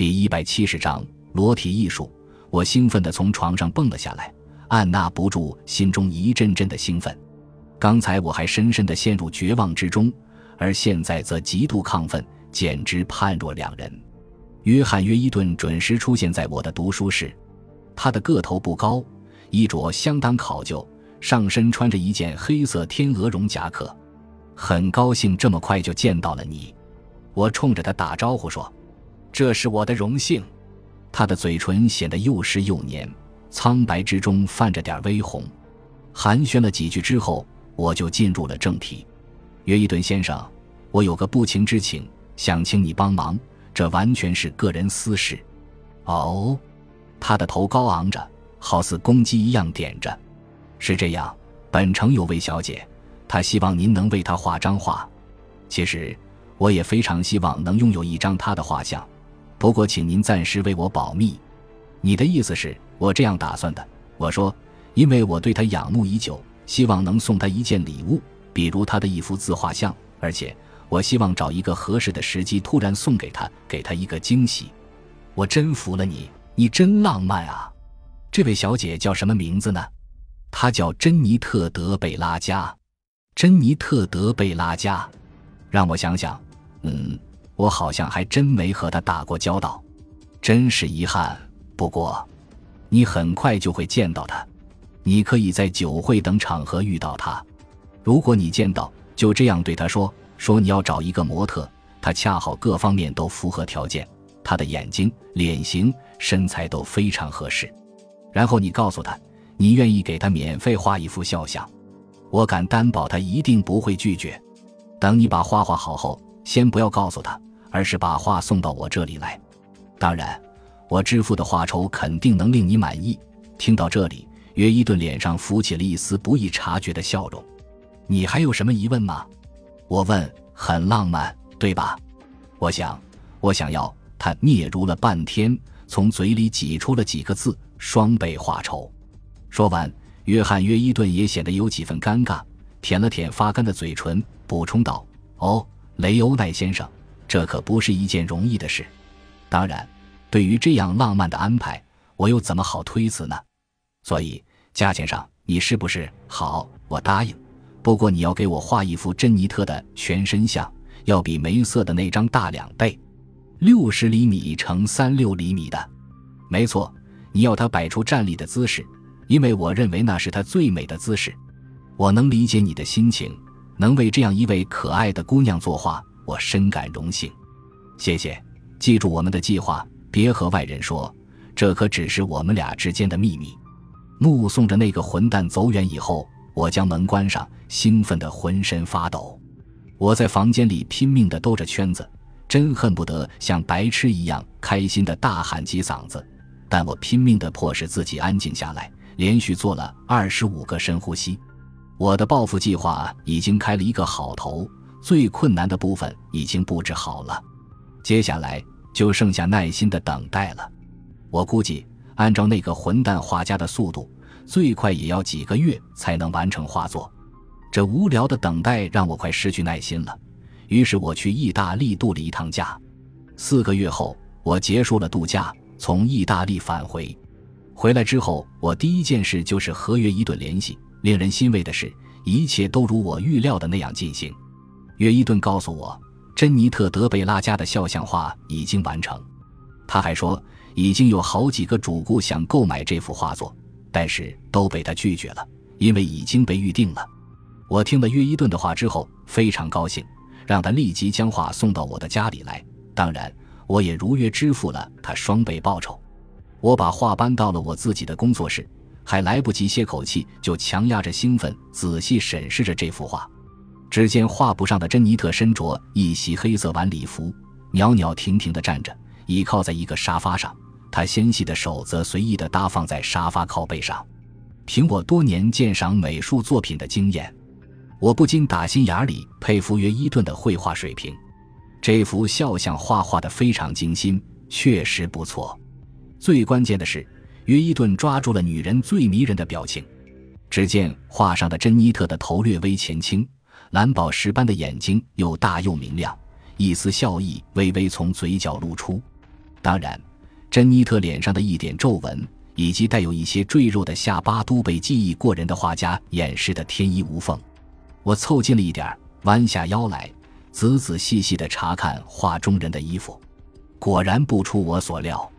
第一百七十章裸体艺术。我兴奋地从床上蹦了下来，按捺不住心中一阵阵的兴奋。刚才我还深深地陷入绝望之中，而现在则极度亢奋，简直判若两人。约翰·约伊顿准时出现在我的读书室，他的个头不高，衣着相当考究，上身穿着一件黑色天鹅绒夹克。很高兴这么快就见到了你，我冲着他打招呼说：“这是我的荣幸。”他的嘴唇显得又湿又黏，苍白之中泛着点微红。寒暄了几句之后，我就进入了正题。约伊顿先生，我有个不情之请，想请你帮忙。这完全是个人私事。哦，他的头高昂着，好似公鸡一样点着。是这样，本城有位小姐，她希望您能为她画张画。其实，我也非常希望能拥有一张她的画像。不过，请您暂时为我保密。你的意思是我这样打算的？我说，因为我对她仰慕已久，希望能送她一件礼物，比如她的一幅自画像，而且我希望找一个合适的时机，突然送给她，给她一个惊喜。我真服了你，你真浪漫啊！这位小姐叫什么名字呢？她叫珍妮特·德贝拉加。珍妮特·德贝拉加，让我想想，嗯。我好像还真没和他打过交道，真是遗憾。不过，你很快就会见到他，你可以在酒会等场合遇到他。如果你见到，就这样对他说：“说你要找一个模特，他恰好各方面都符合条件，他的眼睛、脸型、身材都非常合适。”然后你告诉他，你愿意给他免费画一幅肖像，我敢担保他一定不会拒绝。等你把画画好后，先不要告诉他。而是把画送到我这里来，当然，我支付的画酬肯定能令你满意。听到这里，约伊顿脸上浮起了一丝不易察觉的笑容。你还有什么疑问吗？我问。很浪漫，对吧？我想，我想要。他嗫嚅了半天，从嘴里挤出了几个字：“双倍画酬。”说完，约翰·约伊顿也显得有几分尴尬，舔了舔发干的嘴唇，补充道：“哦，雷欧奈先生。”这可不是一件容易的事，当然，对于这样浪漫的安排，我又怎么好推辞呢？所以，价钱上你是不是好？我答应。不过你要给我画一幅珍妮特的全身像，要比梅瑟的那张大两倍，六十厘米乘三六厘米的。没错，你要她摆出站立的姿势，因为我认为那是她最美的姿势。我能理解你的心情，能为这样一位可爱的姑娘作画。我深感荣幸，谢谢。记住我们的计划，别和外人说，这可只是我们俩之间的秘密。目送着那个混蛋走远以后，我将门关上，兴奋得浑身发抖。我在房间里拼命地兜着圈子，真恨不得像白痴一样开心地大喊几嗓子。但我拼命地迫使自己安静下来，连续做了二十五个深呼吸。我的报复计划已经开了一个好头。最困难的部分已经布置好了，接下来就剩下耐心的等待了。我估计，按照那个混蛋画家的速度，最快也要几个月才能完成画作。这无聊的等待让我快失去耐心了。于是我去意大利度了一趟假。四个月后，我结束了度假，从意大利返回。回来之后，我第一件事就是和约伊顿联系。令人欣慰的是，一切都如我预料的那样进行。约伊顿告诉我，珍妮特·德贝拉家的肖像画已经完成。他还说，已经有好几个主顾想购买这幅画作，但是都被他拒绝了，因为已经被预定了。我听了约伊顿的话之后，非常高兴，让他立即将画送到我的家里来。当然，我也如约支付了他双倍报酬。我把画搬到了我自己的工作室，还来不及歇口气，就强压着兴奋，仔细审视着这幅画。只见画布上的珍妮特身着一袭黑色晚礼服，袅袅婷婷地站着，倚靠在一个沙发上。她纤细的手则随意地搭放在沙发靠背上。凭我多年鉴赏美术作品的经验，我不禁打心眼里佩服约伊顿的绘画水平。这幅肖像画画得非常精心，确实不错。最关键的是，约伊顿抓住了女人最迷人的表情。只见画上的珍妮特的头略微前倾。蓝宝石般的眼睛又大又明亮，一丝笑意微微从嘴角露出。当然，珍妮特脸上的一点皱纹以及带有一些赘肉的下巴都被技艺过人的画家掩饰得天衣无缝。我凑近了一点，弯下腰来，仔仔细细地查看画中人的衣服。果然不出我所料，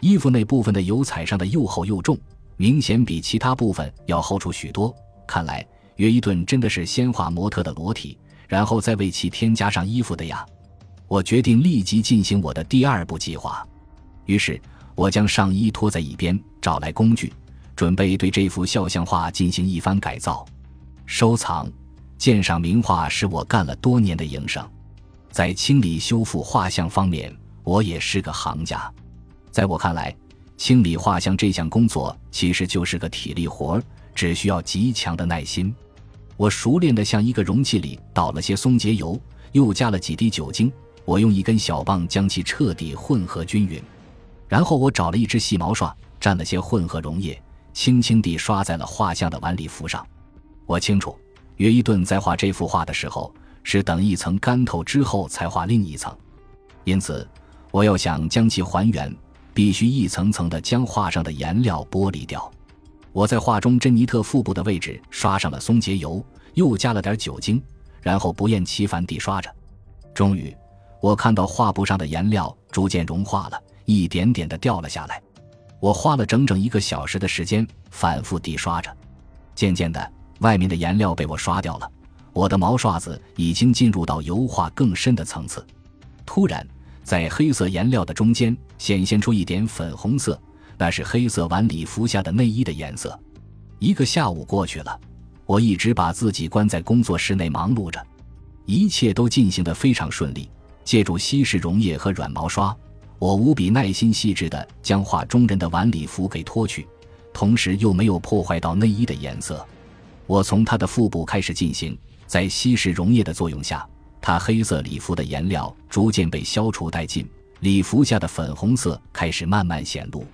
衣服那部分的油彩上的又厚又重，明显比其他部分要厚出许多。看来约伊顿真的是先画模特的裸体，然后再为其添加上衣服的呀。我决定立即进行我的第二步计划。于是，我将上衣拖在一边，找来工具，准备对这幅肖像画进行一番改造。收藏。鉴赏名画是我干了多年的营生，在清理修复画像方面，我也是个行家。在我看来，清理画像这项工作其实就是个体力活儿只需要极强的耐心。我熟练地向一个容器里倒了些松节油，又加了几滴酒精。我用一根小棒将其彻底混合均匀，然后我找了一支细毛刷，蘸了些混合溶液，轻轻地刷在了画像的晚礼服上。我清楚。约伊顿在画这幅画的时候，是等一层干透之后才画另一层，因此，我要想将其还原，必须一层层地将画上的颜料剥离掉。我在画中珍妮特腹部的位置刷上了松节油，又加了点酒精，然后不厌其烦地刷着。终于，我看到画布上的颜料逐渐融化了，一点点地掉了下来。我花了整整一个小时的时间反复地刷着，渐渐的。外面的颜料被我刷掉了，我的毛刷子已经进入到油画更深的层次。突然，在黑色颜料的中间显现出一点粉红色，那是黑色晚礼服下的内衣的颜色。一个下午过去了，我一直把自己关在工作室内忙碌着，一切都进行得非常顺利。借助稀释溶液和软毛刷，我无比耐心细致地将画中人的晚礼服给脱去，同时又没有破坏到内衣的颜色。我从他的腹部开始进行，在稀释溶液的作用下，他黑色礼服的颜料逐渐被消除殆尽，礼服下的粉红色开始慢慢显露。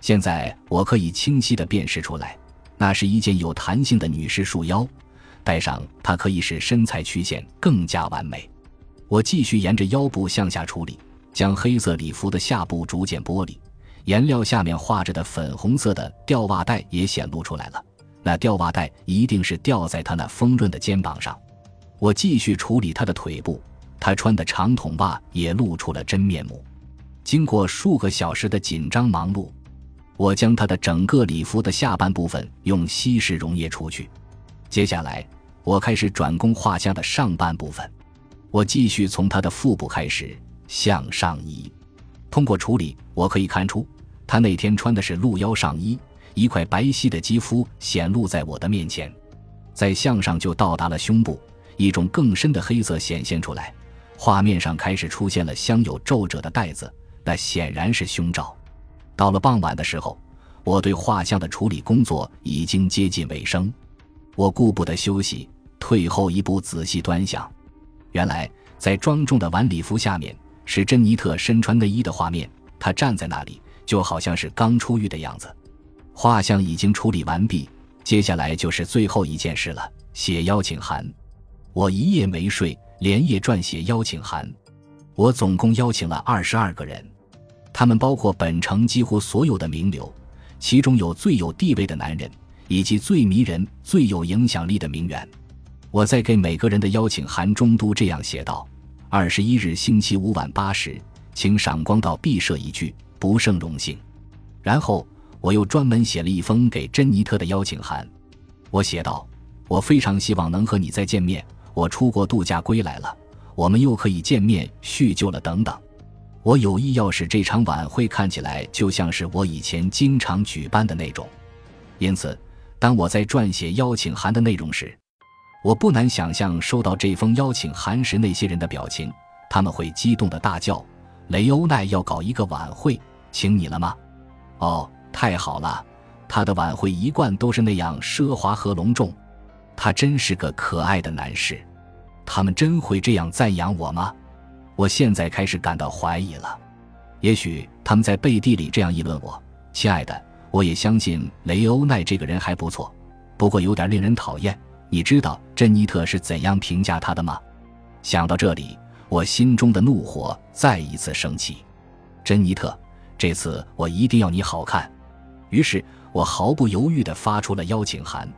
现在我可以清晰地辨识出来，那是一件有弹性的女士束腰，戴上它可以使身材曲线更加完美。我继续沿着腰部向下处理，将黑色礼服的下部逐渐剥离，颜料下面画着的粉红色的吊袜带也显露出来了。那吊袜带一定是吊在他那丰润的肩膀上。我继续处理他的腿部，他穿的长筒袜也露出了真面目。经过数个小时的紧张忙碌，我将他的整个礼服的下半部分用稀释溶液除去。接下来，我开始转攻画像的上半部分。我继续从他的腹部开始向上移。通过处理，我可以看出他那天穿的是露腰上衣。一块白皙的肌肤显露在我的面前，在向上就到达了胸部，一种更深的黑色显现出来。画面上开始出现了镶有皱褶的带子，那显然是胸罩。到了傍晚的时候，我对画像的处理工作已经接近尾声。我顾不得休息，退后一步仔细端详。原来，在庄重的晚礼服下面是珍妮特身穿内衣的画面，她站在那里，就好像是刚出狱的样子。画像已经处理完毕，接下来就是最后一件事了——写邀请函。我一夜没睡，连夜撰写邀请函。我总共邀请了二十二个人，他们包括本城几乎所有的名流，其中有最有地位的男人，以及最迷人、最有影响力的名媛。我在给每个人的邀请函中都这样写道：“二十一日星期五晚八时，请赏光到毕设一句，不胜荣幸。”然后。我又专门写了一封给珍妮特的邀请函，我写道：“我非常希望能和你再见面。我出国度假归来了，我们又可以见面叙旧了。等等，我有意要使这场晚会看起来就像是我以前经常举办的那种。因此，当我在撰写邀请函的内容时，我不难想象收到这封邀请函时那些人的表情，他们会激动的大叫：‘雷欧奈要搞一个晚会，请你了吗？’哦。”太好了，他的晚会一贯都是那样奢华和隆重。他真是个可爱的男士。他们真会这样赞扬我吗？我现在开始感到怀疑了。也许他们在背地里这样议论我。亲爱的，我也相信雷欧奈这个人还不错，不过有点令人讨厌。你知道珍妮特是怎样评价他的吗？想到这里，我心中的怒火再一次升起。珍妮特，这次我一定要你好看。”于是我毫不犹豫地发出了邀请函。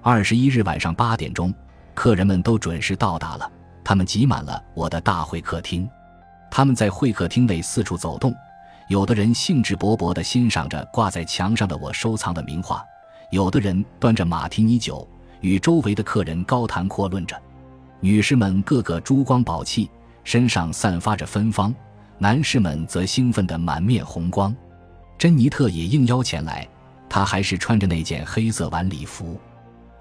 二十一日晚上八点钟，客人们都准时到达了，他们挤满了我的大会客厅。他们在会客厅内四处走动，有的人兴致勃勃地欣赏着挂在墙上的我收藏的名画，有的人端着马提尼酒与周围的客人高谈阔论着。女士们个个珠光宝气，身上散发着芬芳；男士们则兴奋得满面红光。珍妮特也应邀前来，她还是穿着那件黑色晚礼服。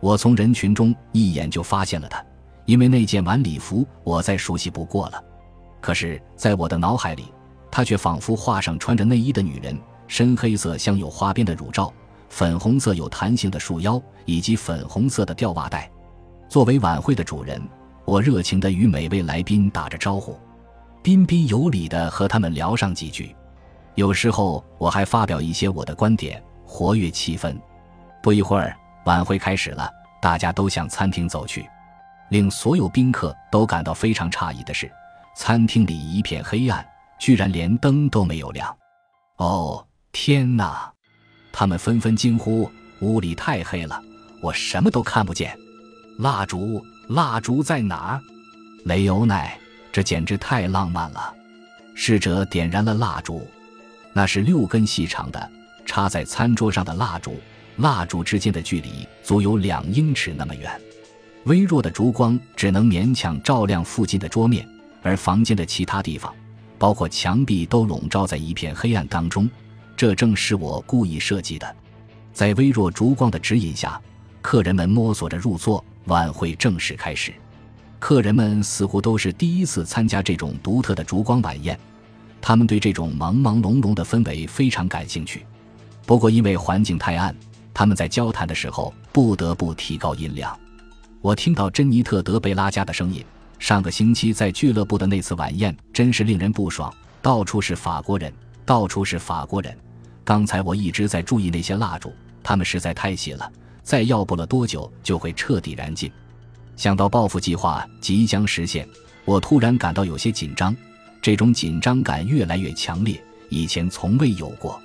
我从人群中一眼就发现了她，因为那件晚礼服我再熟悉不过了。可是，在我的脑海里，她却仿佛画上穿着内衣的女人：深黑色镶有花边的乳罩，粉红色有弹性的束腰，以及粉红色的吊袜带。作为晚会的主人。我热情地与每位来宾打着招呼，彬彬有礼地和他们聊上几句，有时候我还发表一些我的观点，活跃气氛。不一会儿，晚会开始了，大家都向餐厅走去。令所有宾客都感到非常诧异的是，餐厅里一片黑暗，居然连灯都没有亮。哦，天哪！他们纷纷惊呼：“屋里太黑了，我什么都看不见。”蜡烛。蜡烛在哪儿？雷欧奈，这简直太浪漫了。侍者点燃了蜡烛，那是六根细长的插在餐桌上的蜡烛，蜡烛之间的距离足有两英尺那么远。微弱的烛光只能勉强照亮附近的桌面，而房间的其他地方，包括墙壁，都笼罩在一片黑暗当中。这正是我故意设计的。在微弱烛光的指引下，客人们摸索着入座。晚会正式开始，客人们似乎都是第一次参加这种独特的烛光晚宴，他们对这种朦朦胧胧的氛围非常感兴趣。不过因为环境太暗，他们在交谈的时候不得不提高音量。我听到珍妮特·德贝拉加的声音。上个星期在俱乐部的那次晚宴真是令人不爽，到处是法国人，到处是法国人。刚才我一直在注意那些蜡烛，它们实在太细了。再要不了多久就会彻底燃尽。想到报复计划即将实现，我突然感到有些紧张。这种紧张感越来越强烈，以前从未有过。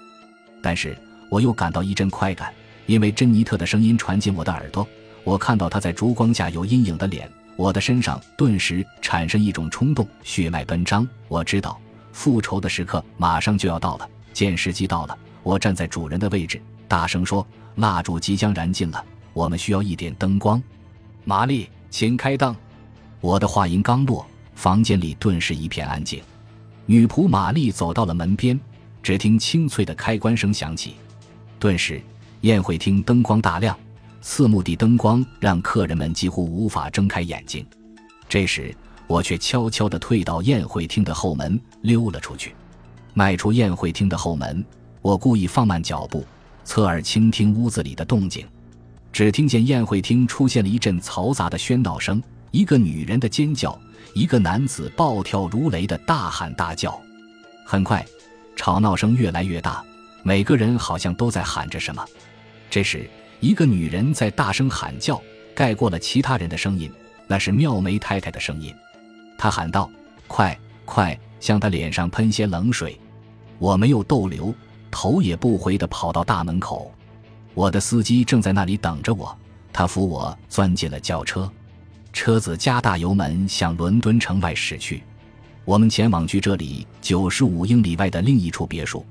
但是我又感到一阵快感，因为珍妮特的声音传进我的耳朵。我看到她在烛光下有阴影的脸，我的身上顿时产生一种冲动，血脉奔张。我知道复仇的时刻马上就要到了，见时机到了。我站在主人的位置，大声说。蜡烛即将燃尽了，我们需要一点灯光。玛丽，请开灯。我的话音刚落，房间里顿时一片安静。女仆玛丽走到了门边，只听清脆的开关声响起，顿时宴会厅灯光大亮，四目的灯光让客人们几乎无法睁开眼睛。这时，我却悄悄地退到宴会厅的后门，溜了出去。迈出宴会厅的后门，我故意放慢脚步。侧耳倾听屋子里的动静，只听见宴会厅出现了一阵嘈杂的喧闹声，一个女人的尖叫，一个男子暴跳如雷的大喊大叫。很快，吵闹声越来越大，每个人好像都在喊着什么。这时，一个女人在大声喊叫，盖过了其他人的声音，那是妙梅太太的声音。她喊道：“快快，向她脸上喷些冷水！”我没有逗留。头也不回地跑到大门口，我的司机正在那里等着我。他扶我钻进了轿车，车子加大油门向伦敦城外驶去。我们前往距这里九十五英里外的另一处别墅。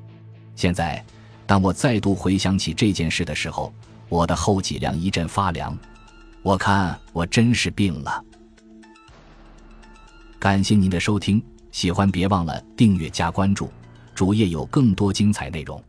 现在，当我再度回想起这件事的时候，我的后脊梁一阵发凉。我看我真是病了。感谢您的收听，喜欢别忘了订阅加关注。主页有更多精彩内容。